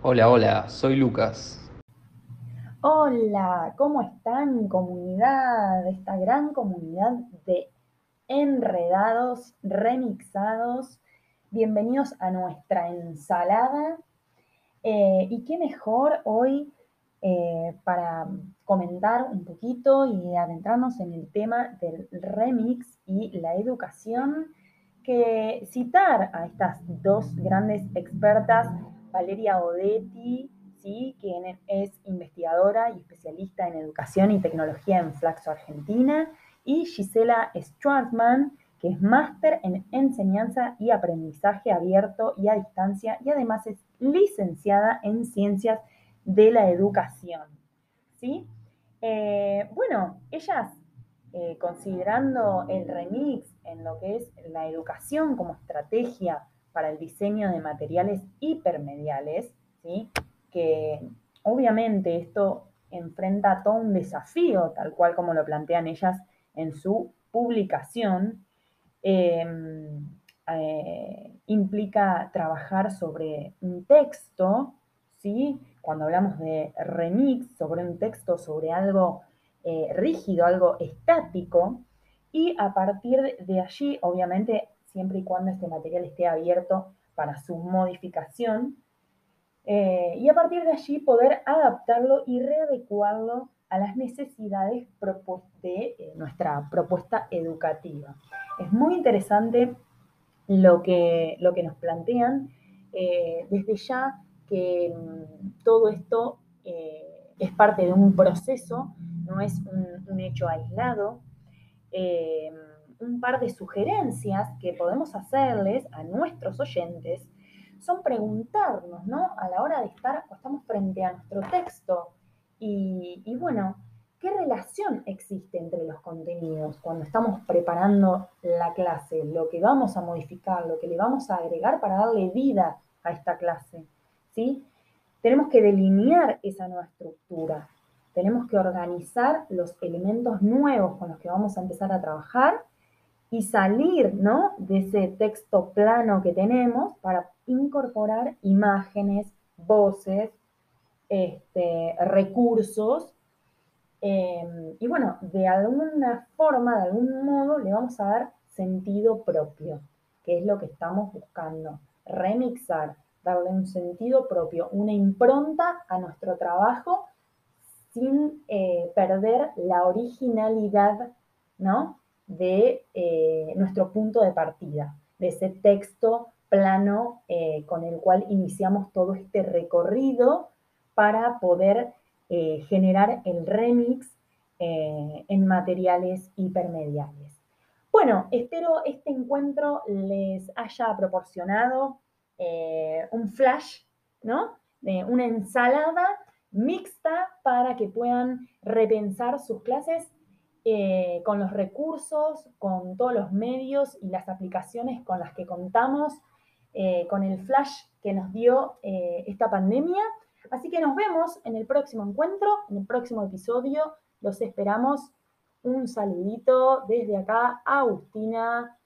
Hola, hola, soy Lucas. Hola, ¿cómo están comunidad? Esta gran comunidad de enredados, remixados. Bienvenidos a nuestra ensalada. Eh, y qué mejor hoy eh, para comentar un poquito y adentrarnos en el tema del remix y la educación que citar a estas dos grandes expertas, Valeria Odetti, ¿sí? quien es investigadora y especialista en educación y tecnología en Flaxo Argentina, y Gisela Schwartzman, que es máster en enseñanza y aprendizaje abierto y a distancia, y además es licenciada en ciencias de la educación. ¿sí? Eh, bueno, ellas, eh, considerando el remix en lo que es la educación como estrategia para el diseño de materiales hipermediales, ¿sí? que obviamente esto enfrenta todo un desafío, tal cual como lo plantean ellas en su publicación, em, eh, implica trabajar sobre un texto, ¿sí? Cuando hablamos de remix, sobre un texto, sobre algo eh, rígido, algo estático, y a partir de allí, obviamente, siempre y cuando este material esté abierto para su modificación, eh, y a partir de allí poder adaptarlo y readecuarlo a las necesidades de eh, nuestra propuesta educativa. Es muy interesante lo que, lo que nos plantean eh, desde ya que mm, todo esto es parte de un proceso, no es un hecho aislado, un par de sugerencias que podemos hacerles a nuestros oyentes son preguntarnos, ¿no? A la hora de estar, estamos frente a nuestro texto y, y bueno, ¿qué relación existe entre los contenidos cuando estamos preparando la clase, lo que vamos a modificar, lo que le vamos a agregar para darle vida a esta clase? ¿Sí? Tenemos que delinear esa nueva estructura tenemos que organizar los elementos nuevos con los que vamos a empezar a trabajar y salir ¿no? de ese texto plano que tenemos para incorporar imágenes, voces, este, recursos. Em, y bueno, de alguna forma, de algún modo, le vamos a dar sentido propio, que es lo que estamos buscando. Remixar, darle un sentido propio, una impronta a nuestro trabajo sin eh, perder la originalidad ¿no? De eh, nuestro punto de partida, de ese texto plano eh, con el cual iniciamos todo este recorrido para poder generar el remix en materiales hipermediales. Bueno, espero este encuentro les haya proporcionado un flash, ¿no? Una ensalada mixta para que puedan repensar sus clases eh, con los recursos, con todos los medios y las aplicaciones con las que contamos, eh, con el flash que nos dio eh, esta pandemia. Así que nos vemos en el próximo encuentro, en el próximo episodio. Los esperamos. Un saludito desde acá, Agustina